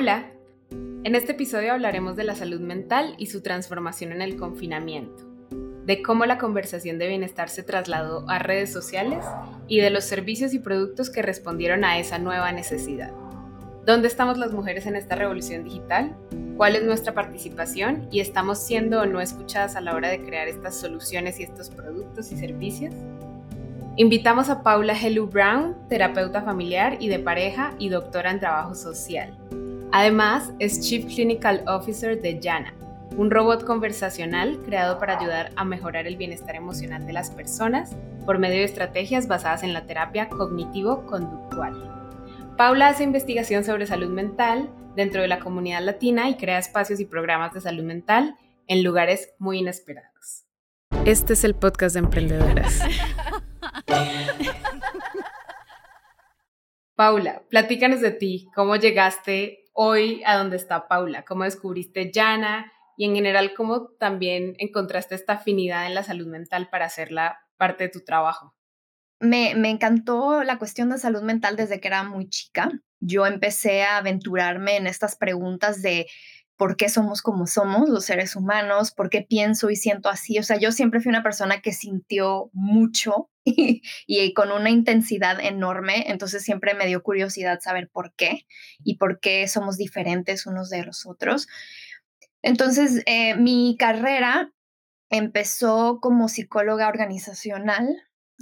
Hola, en este episodio hablaremos de la salud mental y su transformación en el confinamiento, de cómo la conversación de bienestar se trasladó a redes sociales y de los servicios y productos que respondieron a esa nueva necesidad. ¿Dónde estamos las mujeres en esta revolución digital? ¿Cuál es nuestra participación? ¿Y estamos siendo o no escuchadas a la hora de crear estas soluciones y estos productos y servicios? Invitamos a Paula Hellu Brown, terapeuta familiar y de pareja y doctora en trabajo social. Además, es Chief Clinical Officer de Jana, un robot conversacional creado para ayudar a mejorar el bienestar emocional de las personas por medio de estrategias basadas en la terapia cognitivo-conductual. Paula hace investigación sobre salud mental dentro de la comunidad latina y crea espacios y programas de salud mental en lugares muy inesperados. Este es el podcast de emprendedoras. Paula, platícanos de ti, cómo llegaste hoy a donde está Paula, cómo descubriste Jana y en general cómo también encontraste esta afinidad en la salud mental para hacerla parte de tu trabajo. Me, me encantó la cuestión de salud mental desde que era muy chica. Yo empecé a aventurarme en estas preguntas de por qué somos como somos los seres humanos, por qué pienso y siento así. O sea, yo siempre fui una persona que sintió mucho y, con una intensidad enorme, entonces siempre me dio curiosidad saber por qué y por qué somos diferentes unos de los otros. Entonces, eh, mi carrera empezó como psicóloga organizacional.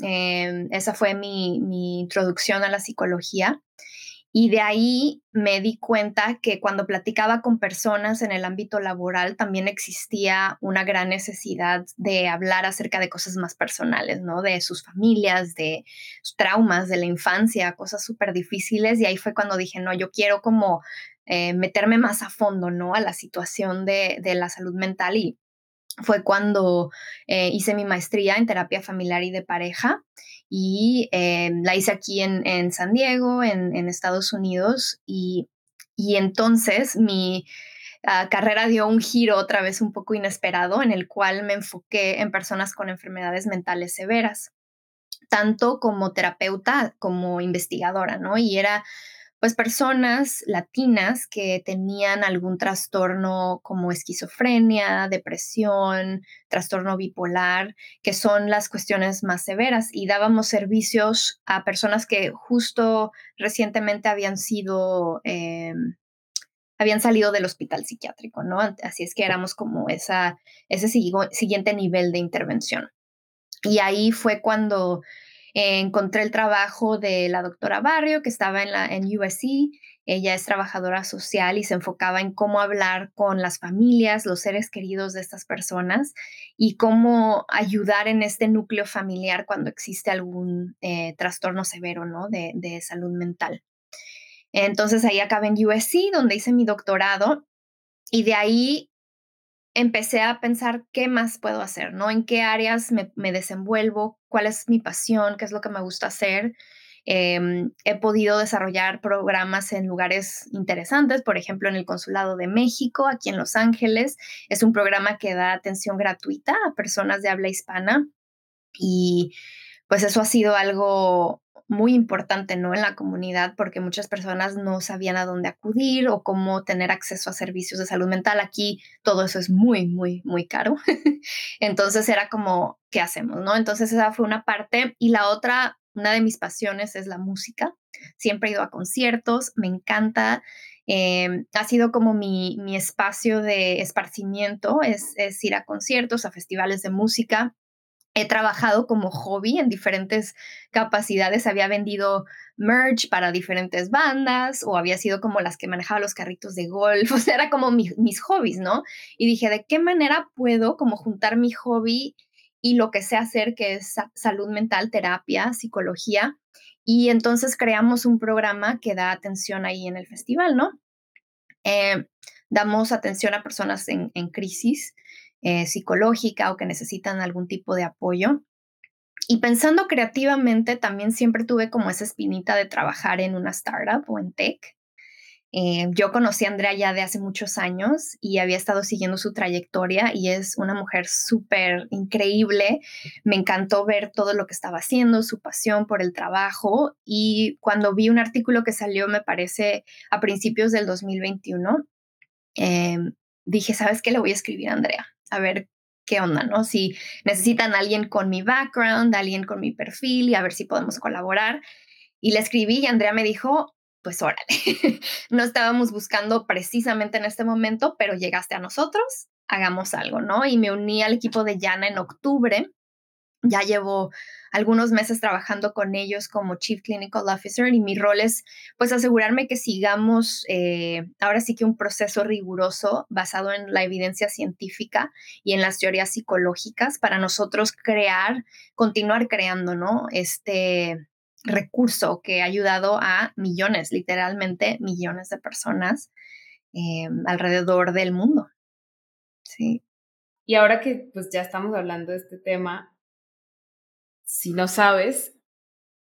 Eh, esa fue mi, mi introducción a la psicología. Y de ahí me di cuenta que cuando platicaba con personas en el ámbito laboral también existía una gran necesidad de hablar acerca de cosas más personales, ¿no? De sus familias, de traumas de la infancia, cosas súper difíciles. Y ahí fue cuando dije, no, yo quiero como eh, meterme más a fondo, ¿no? A la situación de, de la salud mental y fue cuando eh, hice mi maestría en terapia familiar y de pareja y eh, la hice aquí en, San Diego, en, Estados Unidos, y, entonces mi ah, carrera dio un giro otra vez un poco inesperado en el cual me enfoqué en personas con enfermedades mentales severas, tanto como terapeuta como investigadora, ¿no? Y era pues personas latinas que tenían algún trastorno como esquizofrenia, depresión, trastorno bipolar, que son las cuestiones más severas y dábamos servicios a personas que justo recientemente habían sido, eh, habían salido del hospital psiquiátrico, ¿no? Así es que éramos como esa, ese siguiente nivel de intervención. Y ahí fue cuando encontré el trabajo de la doctora Barrio, que estaba en, la, en USC. Ella es trabajadora social y se enfocaba en cómo hablar con las familias, los seres queridos de estas personas y cómo ayudar en este núcleo familiar cuando existe algún eh, trastorno severo ¿no? de, de salud mental. Entonces ahí acabé en USC, donde hice mi doctorado y de ahí empecé a pensar qué más puedo hacer, ¿no? En qué áreas me, desenvuelvo, cuál es mi pasión, qué es lo que me gusta hacer. Em, he podido desarrollar programas en lugares interesantes, por ejemplo, en el Consulado de México, aquí en Los Ángeles. Es un programa que da atención gratuita a personas de habla hispana y pues eso ha sido algo muy importante, ¿no? En la comunidad, porque muchas personas no sabían a dónde acudir o cómo tener acceso a servicios de salud mental. Aquí todo eso es muy, muy, muy caro. Entonces era como, ¿qué hacemos, no? Entonces esa fue una parte. Y la otra, una de mis pasiones es la música. Siempre he ido a conciertos, me encanta. Em, ha sido como mi, mi espacio de esparcimiento, es, es ir a conciertos, a festivales de música he trabajado como hobby en diferentes capacidades. Había vendido merch para diferentes bandas o había sido como las que manejaba los carritos de golf. O sea, era como mis hobbies, ¿no? Y dije, ¿de qué manera puedo como juntar mi hobby y lo que sé hacer, que es salud mental, terapia, psicología? Y entonces creamos un programa que da atención ahí en el festival, ¿no? Eh, damos atención a personas en, en crisis eh, psicológica o que necesitan algún tipo de apoyo. Y pensando creativamente, también siempre tuve como esa espinita de trabajar en una startup o en tech. Eh, yo conocí a Andrea ya de hace muchos años y había estado siguiendo su trayectoria y es una mujer súper increíble. Me encantó ver todo lo que estaba haciendo, su pasión por el trabajo y cuando vi un artículo que salió, me parece, a principios del 2021, em, dije, ¿sabes qué? Le voy a escribir a Andrea, a ver qué onda, ¿no? Si necesitan alguien con mi background, alguien con mi perfil y a ver si podemos colaborar. Y le escribí y Andrea me dijo, pues órale, no estábamos buscando precisamente en este momento, pero llegaste a nosotros, hagamos algo, ¿no? Y me uní al equipo de Yana en octubre. Ya llevo algunos meses trabajando con ellos como Chief Clinical Officer y mi rol es pues asegurarme que sigamos eh, ahora sí que un proceso riguroso basado en la evidencia científica y en las teorías psicológicas para nosotros crear, continuar creando, ¿no? Este, recurso que ha ayudado a millones, literalmente millones de personas eh, alrededor del mundo. Sí. Y ahora que pues ya estamos hablando de este tema, si no sabes,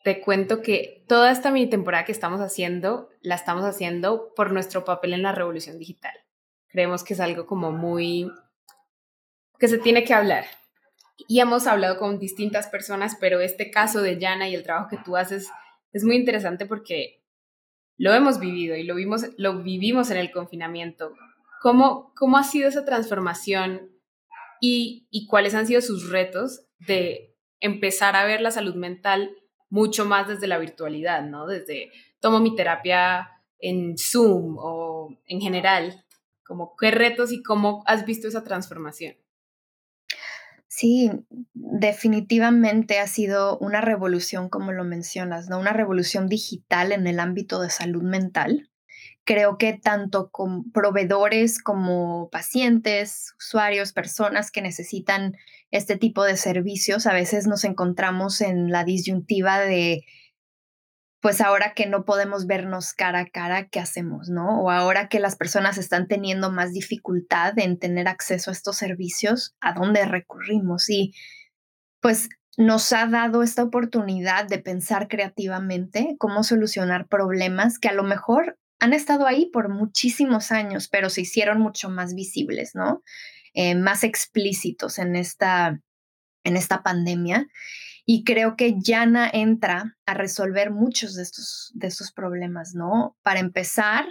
te cuento que toda esta mini temporada que estamos haciendo, la estamos haciendo por nuestro papel en la revolución digital. Creemos que es algo como muy que se tiene que hablar y hemos hablado con distintas personas, pero este caso de Yana y el trabajo que tú haces es muy interesante porque lo hemos vivido y lo, vimos, lo vivimos en el confinamiento. ¿Cómo, cómo ha sido esa transformación y, y cuáles han sido sus retos de empezar a ver la salud mental mucho más desde la virtualidad, ¿no? Desde tomo mi terapia en Zoom o en general, como qué retos y cómo has visto esa transformación. Sí, definitivamente ha sido una revolución, como lo mencionas, ¿no? Una revolución digital en el ámbito de salud mental. Creo que tanto con proveedores como pacientes, usuarios, personas que necesitan este tipo de servicios, a veces nos encontramos en la disyuntiva de pues ahora que no podemos vernos cara a cara, ¿qué hacemos, no? O ahora que las personas están teniendo más dificultad en tener acceso a estos servicios, ¿a dónde recurrimos? Y pues nos ha dado esta oportunidad de pensar creativamente cómo solucionar problemas que a lo mejor han estado ahí por muchísimos años, pero se hicieron mucho más visibles, ¿no? Eh, más explícitos en esta, en esta pandemia. Y creo que Yana entra a resolver muchos de estos, de estos problemas, ¿no? Para empezar,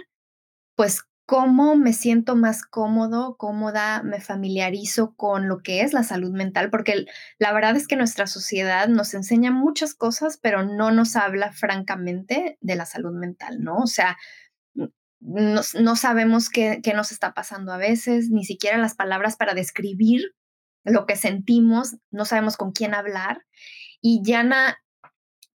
pues cómo me siento más cómodo, cómoda, me familiarizo con lo que es la salud mental, porque la verdad es que nuestra sociedad nos enseña muchas cosas, pero no nos habla francamente de la salud mental, ¿no? O sea, no, no sabemos qué, qué nos está pasando a veces, ni siquiera las palabras para describir lo que sentimos, no sabemos con quién hablar. Y Yana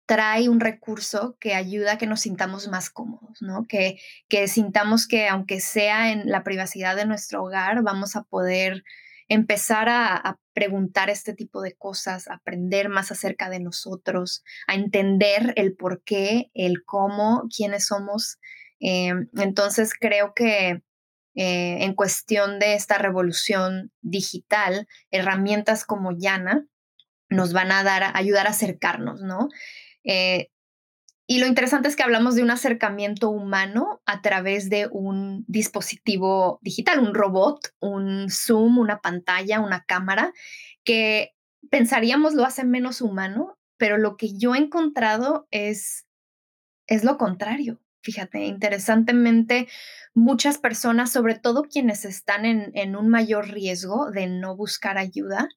trae un recurso que ayuda a que nos sintamos más cómodos, ¿no? Que, que sintamos que aunque sea en la privacidad de nuestro hogar, vamos a poder empezar a, preguntar este tipo de cosas, aprender más acerca de nosotros, a entender el por qué, el cómo, quiénes somos. Eh, entonces creo que eh, en cuestión de esta revolución digital, herramientas como Yana nos van a dar, ayudar a acercarnos, ¿no? Eh, y lo interesante es que hablamos de un acercamiento humano a través de un dispositivo digital, un robot, un Zoom, una pantalla, una cámara, que pensaríamos lo hace menos humano, pero lo que yo he encontrado es, es lo contrario. Fíjate, interesantemente, muchas personas, sobre todo quienes están en, un mayor riesgo de no buscar ayuda,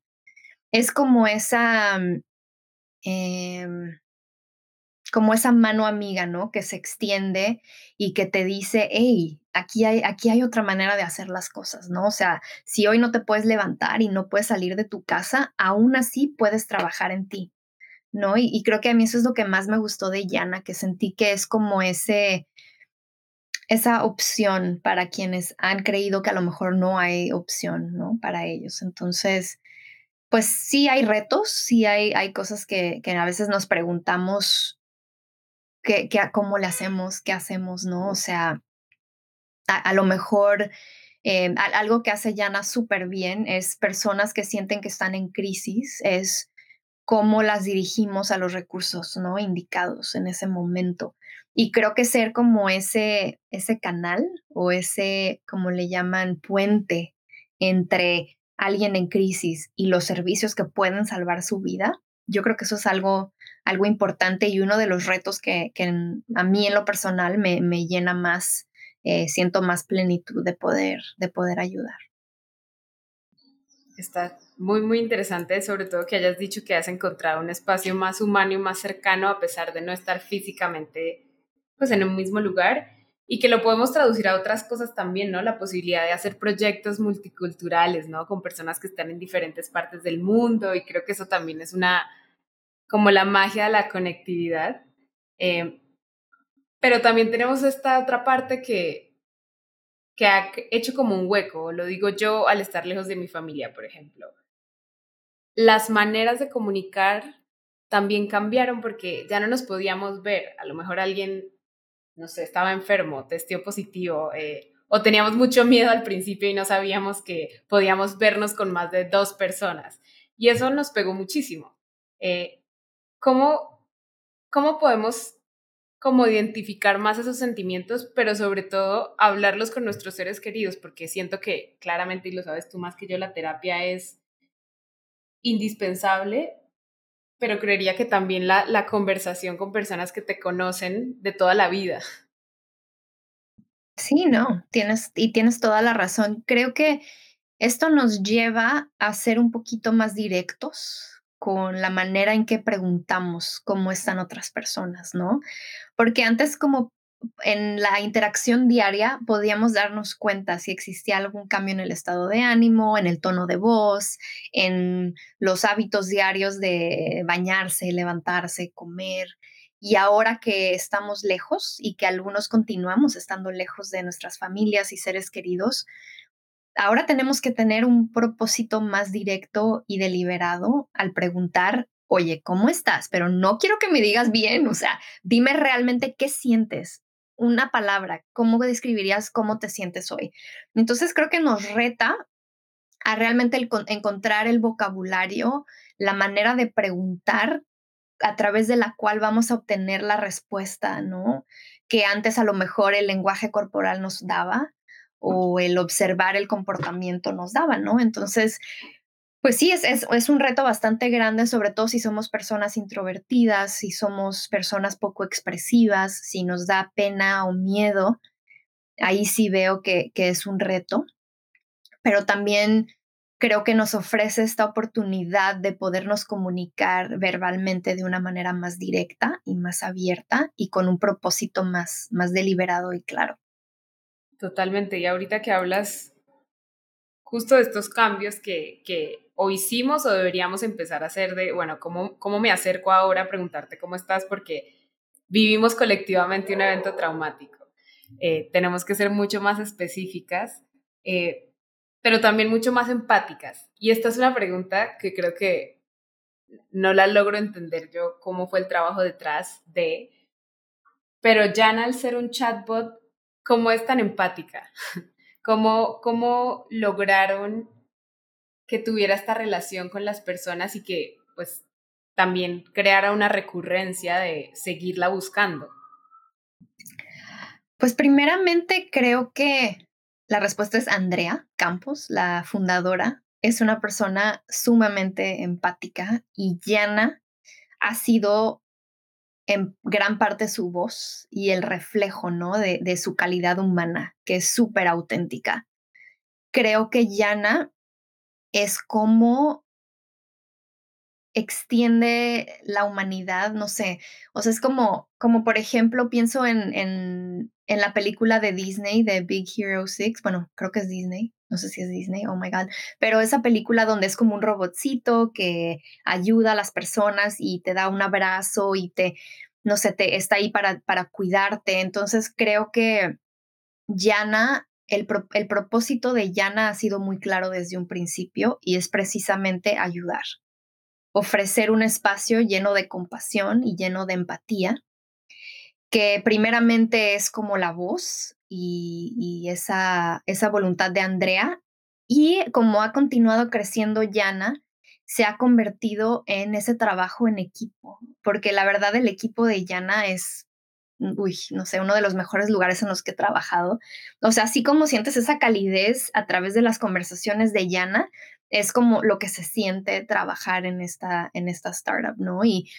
es como esa, eh, como esa mano amiga, ¿no? Que se extiende y que te dice, hey, aquí hay, aquí hay otra manera de hacer las cosas, ¿no? O sea, si hoy no te puedes levantar y no puedes salir de tu casa, aún así puedes trabajar en ti, ¿no? Y, y creo que a mí eso es lo que más me gustó de Yana, que sentí que es como ese, esa opción para quienes han creído que a lo mejor no hay opción, ¿no? Para ellos. Entonces, pues sí hay retos, sí hay, hay cosas que, que a veces nos preguntamos qué, qué, cómo le hacemos, qué hacemos, ¿no? O sea, a, lo mejor eh, algo que hace Yana súper bien es personas que sienten que están en crisis, es cómo las dirigimos a los recursos ¿no? indicados en ese momento. Y creo que ser como ese, ese canal o ese, como le llaman, puente entre alguien en crisis y los servicios que pueden salvar su vida, yo creo que eso es algo, algo importante y uno de los retos que, que a mí en lo personal me, me llena más, eh, siento más plenitud de poder, de poder ayudar. Está muy, muy interesante, sobre todo que hayas dicho que has encontrado un espacio más humano y más cercano a pesar de no estar físicamente pues en un mismo lugar y que lo podemos traducir a otras cosas también, ¿no? La posibilidad de hacer proyectos multiculturales, ¿no? Con personas que están en diferentes partes del mundo y creo que eso también es una, como la magia de la conectividad. Eh, pero también tenemos esta otra parte que, que ha hecho como un hueco, lo digo yo al estar lejos de mi familia, por ejemplo. Las maneras de comunicar también cambiaron porque ya no nos podíamos ver. A lo mejor alguien no sé, estaba enfermo, testió positivo, eh, o teníamos mucho miedo al principio y no sabíamos que podíamos vernos con más de dos personas. Y eso nos pegó muchísimo. Eh, ¿cómo, ¿Cómo podemos como identificar más esos sentimientos, pero sobre todo hablarlos con nuestros seres queridos? Porque siento que claramente, y lo sabes tú más que yo, la terapia es indispensable, pero creería que también la, la conversación con personas que te conocen de toda la vida. Sí, no, tienes, y tienes toda la razón. Creo que esto nos lleva a ser un poquito más directos con la manera en que preguntamos cómo están otras personas, ¿no? Porque antes como en la interacción diaria podíamos darnos cuenta si existía algún cambio en el estado de ánimo, en el tono de voz, en los hábitos diarios de bañarse, levantarse, comer. Y ahora que estamos lejos y que algunos continuamos estando lejos de nuestras familias y seres queridos, ahora tenemos que tener un propósito más directo y deliberado al preguntar, oye, ¿cómo estás? Pero no quiero que me digas bien, o sea, dime realmente qué sientes, una palabra, ¿cómo describirías cómo te sientes hoy? Entonces creo que nos reta a realmente encontrar el vocabulario, la manera de preguntar a través de la cual vamos a obtener la respuesta, ¿no? Que antes a lo mejor el lenguaje corporal nos daba o el observar el comportamiento nos daba, ¿no? Entonces, pues sí, es, es, un reto bastante grande, sobre todo si somos personas introvertidas, si somos personas poco expresivas, si nos da pena o miedo. Ahí sí veo que, que es un reto, pero también creo que nos ofrece esta oportunidad de podernos comunicar verbalmente de una manera más directa y más abierta y con un propósito más, más deliberado y claro. Totalmente. Y ahorita que hablas justo de estos cambios que, que o hicimos o deberíamos empezar a hacer de, bueno, ¿cómo, cómo me acerco ahora a preguntarte cómo estás? Porque vivimos colectivamente un evento traumático. Eh, tenemos que ser mucho más específicas, eh, pero también mucho más empáticas. Y esta es una pregunta que creo que no la logro entender yo cómo fue el trabajo detrás de, pero Jana al ser un chatbot, ¿cómo es tan empática? ¿Cómo, cómo lograron que tuviera esta relación con las personas y que pues también creara una recurrencia de seguirla buscando? Pues primeramente creo que la respuesta es Andrea Campos, la fundadora. Es una persona sumamente empática y llana. Ha sido en gran parte su voz y el reflejo ¿no? de, de su calidad humana, que es súper auténtica. Creo que Yana es cómo extiende la humanidad, no sé, o sea, es como, como por ejemplo, pienso en, en, en la película de Disney, de Big Hero 6, bueno, creo que es Disney, no sé si es Disney, oh my god, pero esa película donde es como un robotcito que ayuda a las personas y te da un abrazo y te, no sé, te está ahí para, para cuidarte, entonces creo que Yana el, propósito de Yana ha sido muy claro desde un principio y es precisamente ayudar, ofrecer un espacio lleno de compasión y lleno de empatía, que primeramente es como la voz y, esa, esa voluntad de Andrea y como ha continuado creciendo Yana, se ha convertido en ese trabajo en equipo, porque la verdad el equipo de Yana es, uy, no sé, uno de los mejores lugares en los que he trabajado. O sea, así como sientes esa calidez a través de las conversaciones de Yana, es como lo que se siente trabajar en esta, en esta startup, ¿no? Y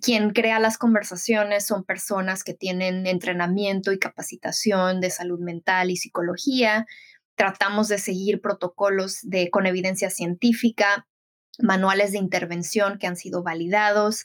quien crea las conversaciones son personas que tienen entrenamiento y capacitación de salud mental y psicología. Tratamos de seguir protocolos de, con evidencia científica, manuales de intervención que han sido validados.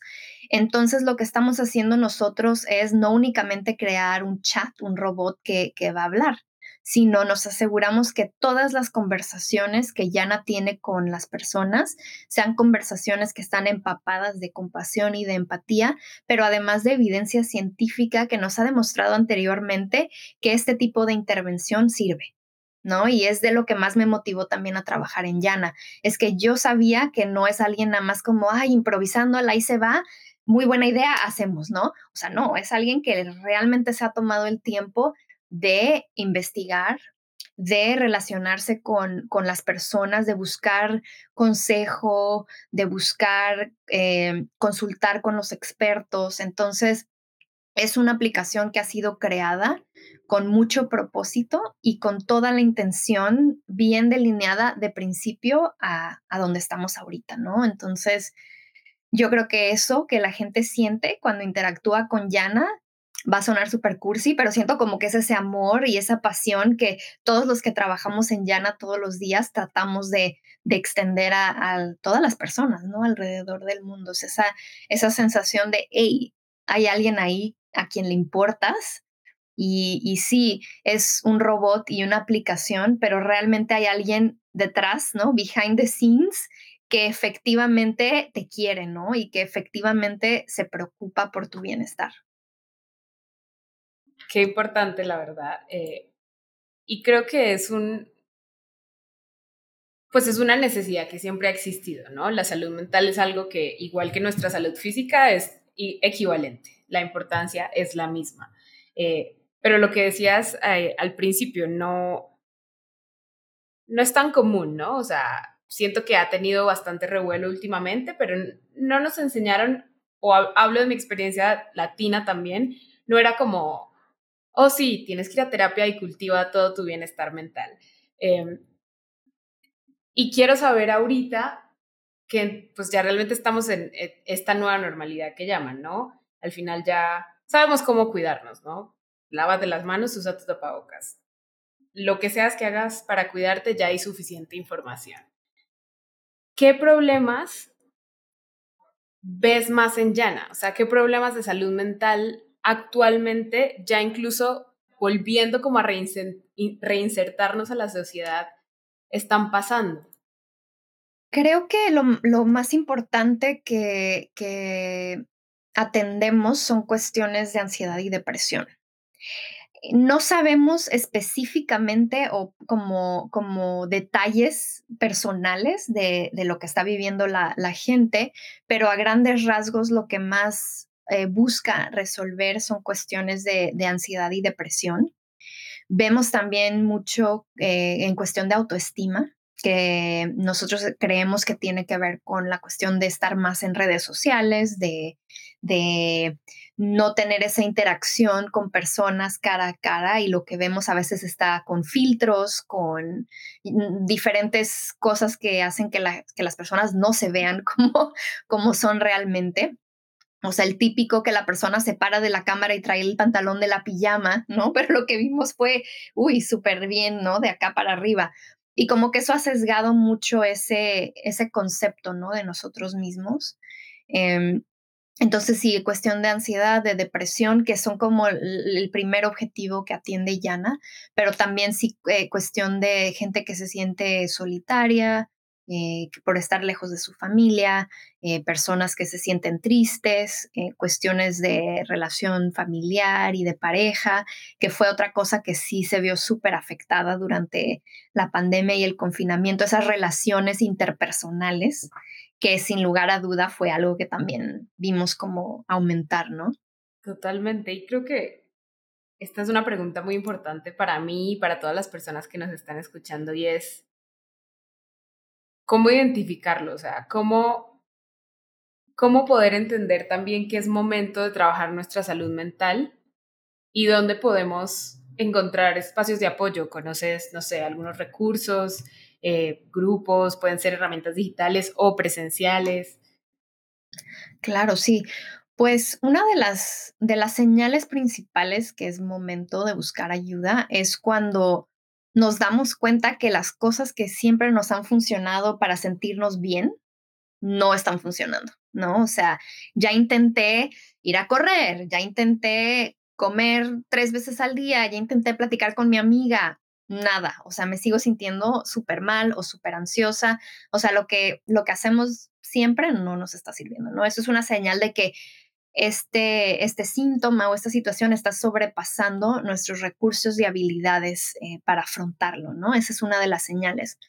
Entonces, lo que estamos haciendo nosotros es no únicamente crear un chat, un robot que, que va a hablar, sino nos aseguramos que todas las conversaciones que Yana tiene con las personas sean conversaciones que están empapadas de compasión y de empatía, pero además de evidencia científica que nos ha demostrado anteriormente que este tipo de intervención sirve. ¿No? Y es de lo que más me motivó también a trabajar en Yana. Es que yo sabía que no es alguien nada más como, ay, improvisando, ahí se va, muy buena idea, hacemos, ¿no? O sea, no, es alguien que realmente se ha tomado el tiempo de investigar, de relacionarse con, con las personas, de buscar consejo, de buscar eh, consultar con los expertos. Entonces, es una aplicación que ha sido creada con mucho propósito y con toda la intención bien delineada de principio a, a donde estamos ahorita, ¿no? Entonces, yo creo que eso que la gente siente cuando interactúa con Yana va a sonar super cursi, pero siento como que es ese amor y esa pasión que todos los que trabajamos en Yana todos los días tratamos de, de extender a, todas las personas, ¿no? Alrededor del mundo. esa, esa sensación de, hey, hay alguien ahí a quien le importas. Y, y sí, es un robot y una aplicación, pero realmente hay alguien detrás, ¿no? Behind the scenes que efectivamente te quiere, ¿no? Y que efectivamente se preocupa por tu bienestar. Qué importante, la verdad. Eh, y creo que es un, pues es una necesidad que siempre ha existido, ¿no? La salud mental es algo que, igual que nuestra salud física, es equivalente. La importancia es la misma. Eh, pero lo que decías eh, al principio no, no es tan común, ¿no? O sea, siento que ha tenido bastante revuelo últimamente, pero no nos enseñaron, o hablo de mi experiencia latina también, no era como oh sí, tienes que ir a terapia y cultiva todo tu bienestar mental. Em, y quiero saber ahorita que pues ya realmente estamos en esta nueva normalidad que llaman, ¿no? Al final ya sabemos cómo cuidarnos, ¿no? Lávate las manos, usa tu tapabocas. Lo que seas que hagas para cuidarte, ya hay suficiente información. ¿Qué problemas ves más en Llana? O sea, ¿qué problemas de salud mental actualmente ya incluso volviendo como a reinsertarnos a la sociedad están pasando? Creo que lo, más importante que, atendemos son cuestiones de ansiedad y depresión. No sabemos específicamente o como, detalles personales de, lo que está viviendo la, la, gente, pero a grandes rasgos lo que más eh, busca resolver son cuestiones de, ansiedad y depresión. Vemos también mucho eh, en cuestión de autoestima, que nosotros creemos que tiene que ver con la cuestión de estar más en redes sociales, de, de no tener esa interacción con personas cara a cara y lo que vemos a veces está con filtros, con diferentes cosas que hacen que, que las personas no se vean como, como son realmente. O sea, el típico que la persona se para de la cámara y trae el pantalón de la pijama, ¿no? Pero lo que vimos fue, uy, súper bien, ¿no? De acá para arriba. Y como que eso ha sesgado mucho ese, ese concepto, ¿no? De nosotros mismos. Em, entonces, sí, cuestión de ansiedad, de depresión, que son como el, primer objetivo que atiende Yana, pero también sí eh, cuestión de gente que se siente solitaria, eh, por estar lejos de su familia, eh, personas que se sienten tristes, eh, cuestiones de relación familiar y de pareja, que fue otra cosa que sí se vio súper afectada durante la pandemia y el confinamiento, esas relaciones interpersonales, que sin lugar a duda fue algo que también vimos como aumentar, ¿no? Totalmente, y creo que esta es una pregunta muy importante para mí y para todas las personas que nos están escuchando y es, ¿cómo identificarlo? O sea, ¿cómo, cómo poder entender también que es momento de trabajar nuestra salud mental y dónde podemos encontrar espacios de apoyo? ¿Conoces, no sé, algunos recursos, eh, grupos, pueden ser herramientas digitales o presenciales? Claro, sí. Pues una de las, de las señales principales que es momento de buscar ayuda es cuando nos damos cuenta que las cosas que siempre nos han funcionado para sentirnos bien no están funcionando, ¿no? O sea, ya intenté ir a correr, ya intenté comer tres veces al día, ya intenté platicar con mi amiga, nada, o sea, me sigo sintiendo súper mal o súper ansiosa, o sea, lo que, lo que hacemos siempre no nos está sirviendo, ¿no? Eso es una señal de que este, este síntoma o esta situación está sobrepasando nuestros recursos y habilidades eh, para afrontarlo, ¿no? Esa es una de las señales.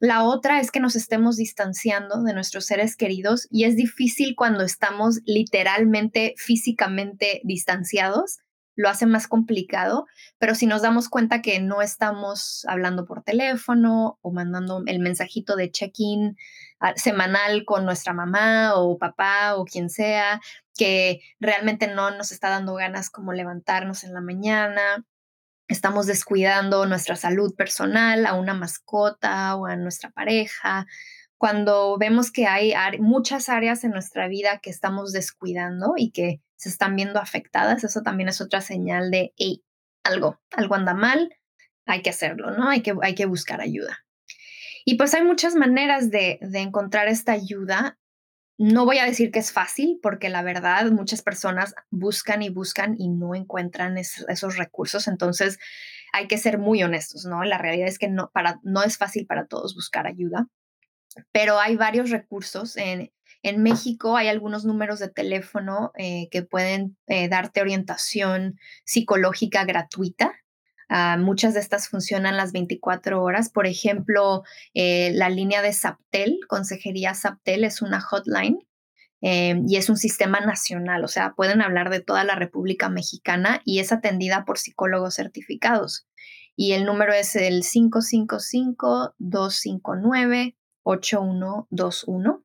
La otra es que nos estemos distanciando de nuestros seres queridos y es difícil cuando estamos literalmente, físicamente distanciados, lo hace más complicado, pero si nos damos cuenta que no estamos hablando por teléfono o mandando el mensajito de check-in ah, semanal con nuestra mamá o papá o quien sea, que realmente no nos está dando ganas como levantarnos en la mañana, estamos descuidando nuestra salud personal a una mascota o a nuestra pareja, cuando vemos que hay muchas áreas en nuestra vida que estamos descuidando y que se están viendo afectadas, eso también es otra señal de, hey, algo, algo anda mal, hay que hacerlo, ¿no? Hay que, hay que buscar ayuda. Y pues hay muchas maneras de, de encontrar esta ayuda. No voy a decir que es fácil, porque la verdad muchas personas buscan y buscan y no encuentran esos recursos. Entonces hay que ser muy honestos, ¿no? La realidad es que no, para, no es fácil para todos buscar ayuda, pero hay varios recursos. En, en México hay algunos números de teléfono eh, que pueden eh, darte orientación psicológica gratuita. Ah, muchas de estas funcionan las 24 horas. Por ejemplo, eh, la línea de SAPTEL, Consejería SAPTEL, es una hotline y es un sistema nacional, o sea, pueden hablar de toda la República Mexicana y es atendida por psicólogos certificados. Y el número es el 555-259-8121.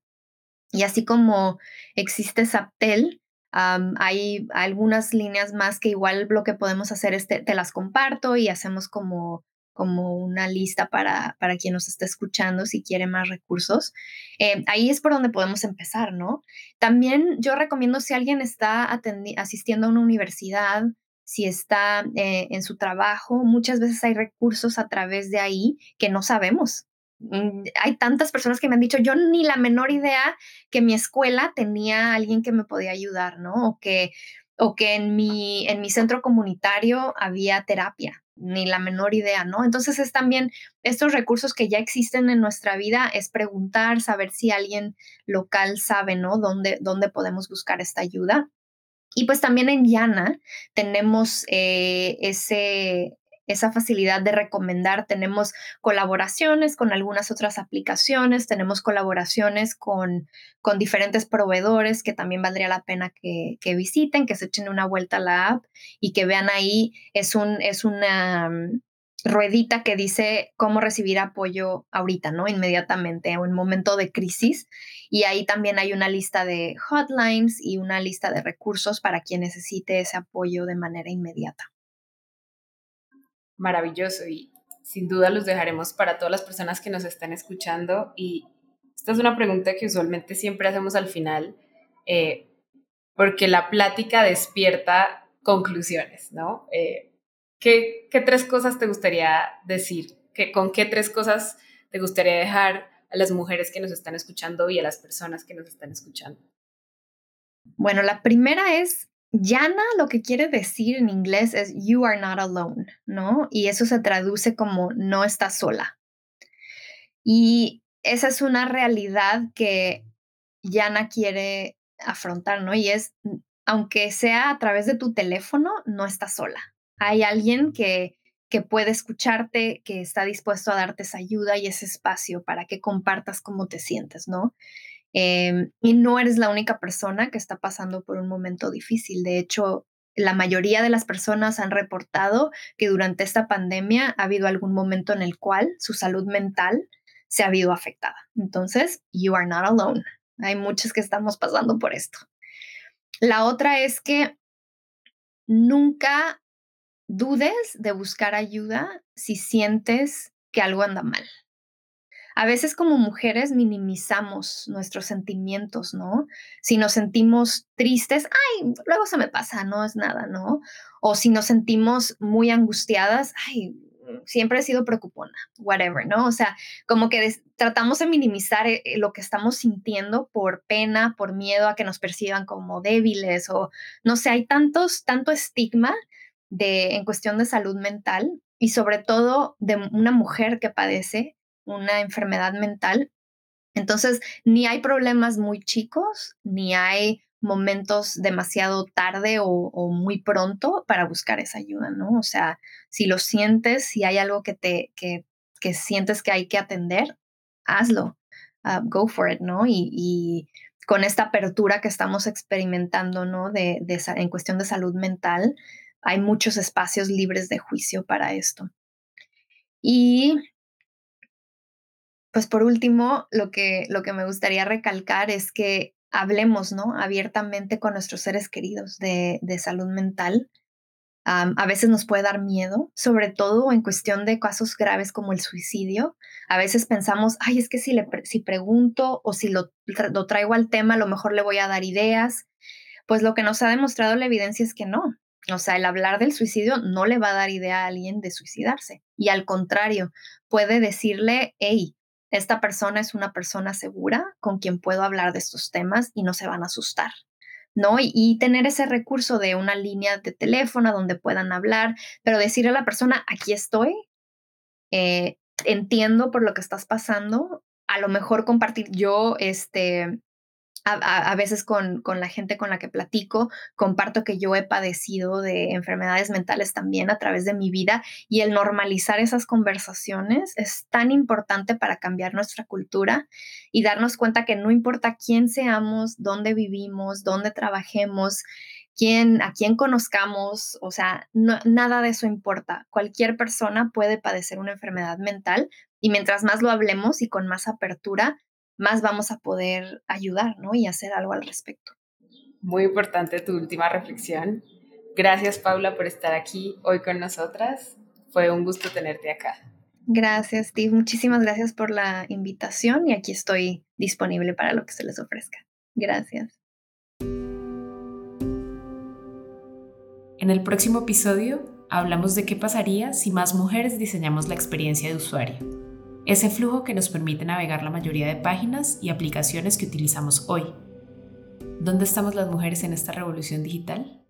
Y así como existe Saptel, hay algunas líneas más que igual lo que podemos hacer es te, las comparto y hacemos como, como una lista para, para quien nos esté escuchando si quiere más recursos. Eh, ahí es por donde podemos empezar, ¿no? También yo recomiendo si alguien está asistiendo a una universidad, si está eh, en su trabajo, muchas veces hay recursos a través de ahí que no sabemos. Mm, hay tantas personas que me han dicho, yo ni la menor idea que mi escuela tenía alguien que me podía ayudar, ¿no? O que, o que en, mi, en mi centro comunitario había terapia, ni la menor idea, ¿no? Entonces es también estos recursos que ya existen en nuestra vida, es preguntar, saber si alguien local sabe, ¿no? Dónde, dónde podemos buscar esta ayuda. Y pues también en Yana tenemos eh, ese, esa facilidad de recomendar. Tenemos colaboraciones con algunas otras aplicaciones, tenemos colaboraciones con, con diferentes proveedores que también valdría la pena que, visiten, que se echen una vuelta a la app y que vean ahí, es, un, es una mm, ruedita que dice cómo recibir apoyo ahorita, ¿no? Inmediatamente o en momento de crisis. Y ahí también hay una lista de hotlines y una lista de recursos para quien necesite ese apoyo de manera inmediata maravilloso y sin duda los dejaremos para todas las personas que nos están escuchando. Y esta es una pregunta que usualmente siempre hacemos al final, eh, porque la plática despierta conclusiones, ¿no? Eh, ¿qué, tres cosas te gustaría decir? ¿Qué, ¿Con qué tres cosas te gustaría dejar a las mujeres que nos están escuchando y a las personas que nos están escuchando? Bueno, la primera es Yana lo que quiere decir en inglés es you are not alone, ¿no? Y eso se traduce como no estás sola. Y esa es una realidad que Yana quiere afrontar, ¿no? Y es, aunque sea a través de tu teléfono, no estás sola. Hay alguien que, que puede escucharte, que está dispuesto a darte esa ayuda y ese espacio para que compartas cómo te sientes, ¿no? Em, y no eres la única persona que está pasando por un momento difícil. De hecho, la mayoría de las personas han reportado que durante esta pandemia ha habido algún momento en el cual su salud mental se ha habido afectada. Entonces, you are not alone. Hay muchos que estamos pasando por esto. La otra es que nunca dudes de buscar ayuda si sientes que algo anda mal. A veces como mujeres minimizamos nuestros sentimientos, ¿no? Si nos sentimos tristes, ay, luego se me pasa, no es nada, ¿no? O si nos sentimos muy angustiadas, ay, siempre he sido preocupona, whatever, ¿no? O sea, como que tratamos de minimizar eh, eh, lo que estamos sintiendo por pena, por miedo a que nos perciban como débiles o no sé, hay tantos, tanto estigma de, en cuestión de salud mental y sobre todo de una mujer que padece una enfermedad mental. Entonces, ni hay problemas muy chicos, ni hay momentos demasiado tarde o, muy pronto para buscar esa ayuda, ¿no? O sea, si lo sientes, si hay algo que te, que, que sientes que hay que atender, hazlo, uh, go for it, ¿no? Y, con esta apertura que estamos experimentando, ¿no? De, de, en cuestión de salud mental, hay muchos espacios libres de juicio para esto. Y pues por último, lo que, lo que me gustaría recalcar es que hablemos, ¿no? Abiertamente con nuestros seres queridos de, salud mental. a veces nos puede dar miedo, sobre todo en cuestión de casos graves como el suicidio. A veces pensamos, ay, es que si, le, si pregunto o si lo, lo traigo al tema, a lo mejor le voy a dar ideas. Pues lo que nos ha demostrado la evidencia es que no. O sea, el hablar del suicidio no le va a dar idea a alguien de suicidarse. Y al contrario, puede decirle, hey, esta persona es una persona segura con quien puedo hablar de estos temas y no se van a asustar. ¿no? Y, tener ese recurso de una línea de teléfono donde puedan hablar, pero decirle a la persona, aquí estoy, eh, entiendo por lo que estás pasando, a lo mejor compartir yo, este, a, veces con, con, la gente con la que platico, comparto que yo he padecido de enfermedades mentales también a través de mi vida y el normalizar esas conversaciones es tan importante para cambiar nuestra cultura y darnos cuenta que no importa quién seamos, dónde vivimos, dónde trabajemos, quién, a quién conozcamos, o sea, nada de eso importa. Cualquier persona puede padecer una enfermedad mental y mientras más lo hablemos y con más apertura, más vamos a poder ayudar, ¿no? Y hacer algo al respecto. Muy importante tu última reflexión. Gracias, Paula, por estar aquí hoy con nosotras. Fue un gusto tenerte acá. Gracias, Steve. Muchísimas gracias por la invitación y aquí estoy disponible para lo que se les ofrezca. Gracias. En el próximo episodio hablamos de qué pasaría si más mujeres diseñamos la experiencia de usuario ese flujo que nos permite navegar la mayoría de páginas y aplicaciones que utilizamos hoy. ¿Dónde estamos las mujeres en esta revolución digital?